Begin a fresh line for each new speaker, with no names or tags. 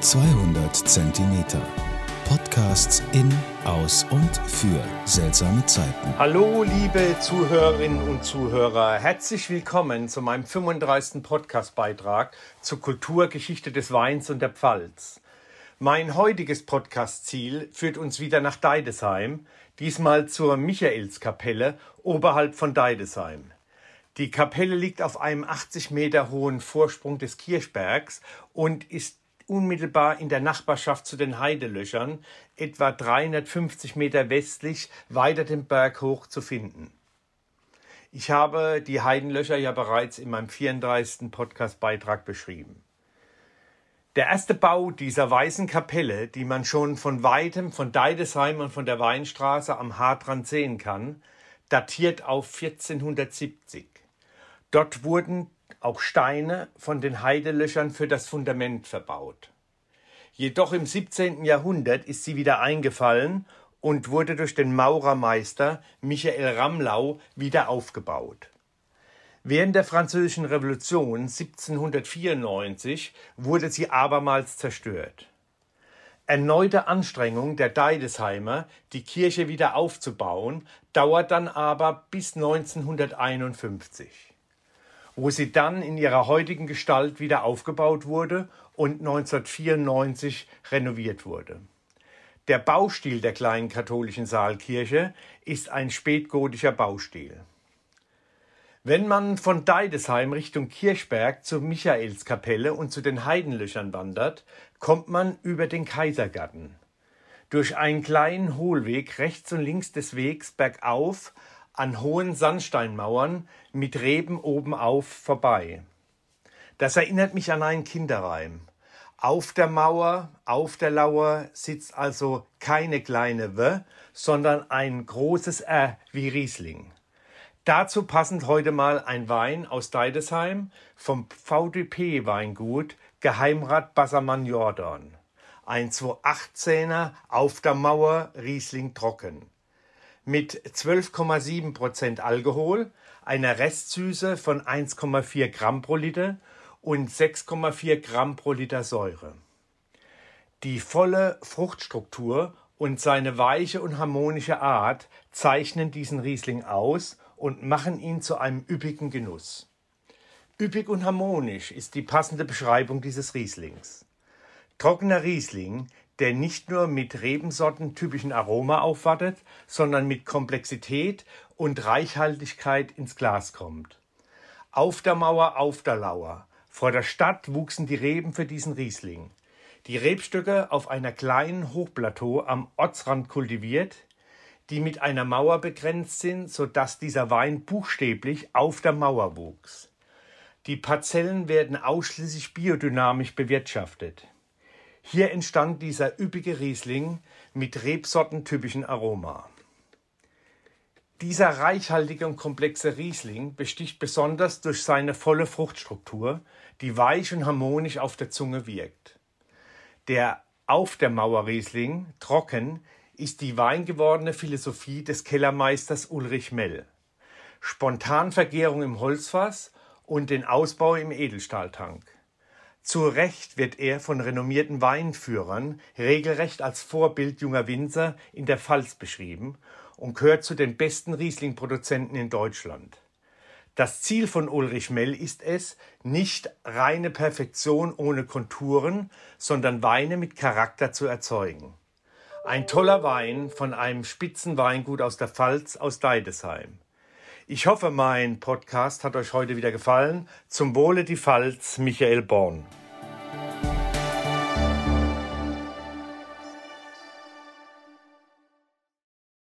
200 Zentimeter. Podcasts in, aus und für seltsame Zeiten.
Hallo, liebe Zuhörerinnen und Zuhörer. Herzlich willkommen zu meinem 35. Podcastbeitrag zur Kulturgeschichte des Weins und der Pfalz. Mein heutiges Podcastziel führt uns wieder nach Deidesheim, diesmal zur Michaelskapelle oberhalb von Deidesheim. Die Kapelle liegt auf einem 80 Meter hohen Vorsprung des Kirchbergs und ist unmittelbar in der Nachbarschaft zu den Heidelöchern, etwa 350 Meter westlich weiter den Berg hoch zu finden. Ich habe die Heidenlöcher ja bereits in meinem 34. Podcast-Beitrag beschrieben. Der erste Bau dieser weißen Kapelle, die man schon von weitem von Deidesheim und von der Weinstraße am Hartrand sehen kann, datiert auf 1470. Dort wurden auch Steine von den Heidelöchern für das Fundament verbaut. Jedoch im 17. Jahrhundert ist sie wieder eingefallen und wurde durch den Maurermeister Michael Ramlau wieder aufgebaut. Während der Französischen Revolution 1794 wurde sie abermals zerstört. Erneute Anstrengung der Deidesheimer, die Kirche wieder aufzubauen, dauert dann aber bis 1951 wo sie dann in ihrer heutigen Gestalt wieder aufgebaut wurde und 1994 renoviert wurde. Der Baustil der kleinen katholischen Saalkirche ist ein spätgotischer Baustil. Wenn man von Deidesheim Richtung Kirchberg zur Michaelskapelle und zu den Heidenlöchern wandert, kommt man über den Kaisergarten. Durch einen kleinen Hohlweg rechts und links des Wegs bergauf an hohen Sandsteinmauern mit Reben obenauf vorbei. Das erinnert mich an einen Kinderreim. Auf der Mauer, auf der Lauer sitzt also keine kleine W, sondern ein großes R wie Riesling. Dazu passend heute mal ein Wein aus Deidesheim vom VDP Weingut Geheimrat Bassermann Jordan. Ein 218er auf der Mauer Riesling trocken mit 12,7 Prozent Alkohol, einer Restsüße von 1,4 Gramm pro Liter und 6,4 Gramm pro Liter Säure. Die volle Fruchtstruktur und seine weiche und harmonische Art zeichnen diesen Riesling aus und machen ihn zu einem üppigen Genuss. Üppig und harmonisch ist die passende Beschreibung dieses Rieslings. Trockener Riesling der nicht nur mit Rebensorten typischen Aroma aufwartet, sondern mit Komplexität und Reichhaltigkeit ins Glas kommt. Auf der Mauer, auf der Lauer. Vor der Stadt wuchsen die Reben für diesen Riesling. Die Rebstöcke auf einer kleinen Hochplateau am Ortsrand kultiviert, die mit einer Mauer begrenzt sind, so dass dieser Wein buchstäblich auf der Mauer wuchs. Die Parzellen werden ausschließlich biodynamisch bewirtschaftet. Hier entstand dieser üppige Riesling mit rebsortentypischen Aroma. Dieser reichhaltige und komplexe Riesling besticht besonders durch seine volle Fruchtstruktur, die weich und harmonisch auf der Zunge wirkt. Der Auf der Mauer Riesling, trocken, ist die weingewordene Philosophie des Kellermeisters Ulrich Mell. Spontanvergärung im Holzfass und den Ausbau im Edelstahltank. Zu Recht wird er von renommierten Weinführern regelrecht als Vorbild junger Winzer in der Pfalz beschrieben und gehört zu den besten Riesling-Produzenten in Deutschland. Das Ziel von Ulrich Mell ist es, nicht reine Perfektion ohne Konturen, sondern Weine mit Charakter zu erzeugen. Ein toller Wein von einem Spitzenweingut aus der Pfalz aus Deidesheim. Ich hoffe, mein Podcast hat euch heute wieder gefallen. Zum Wohle die Pfalz, Michael Born.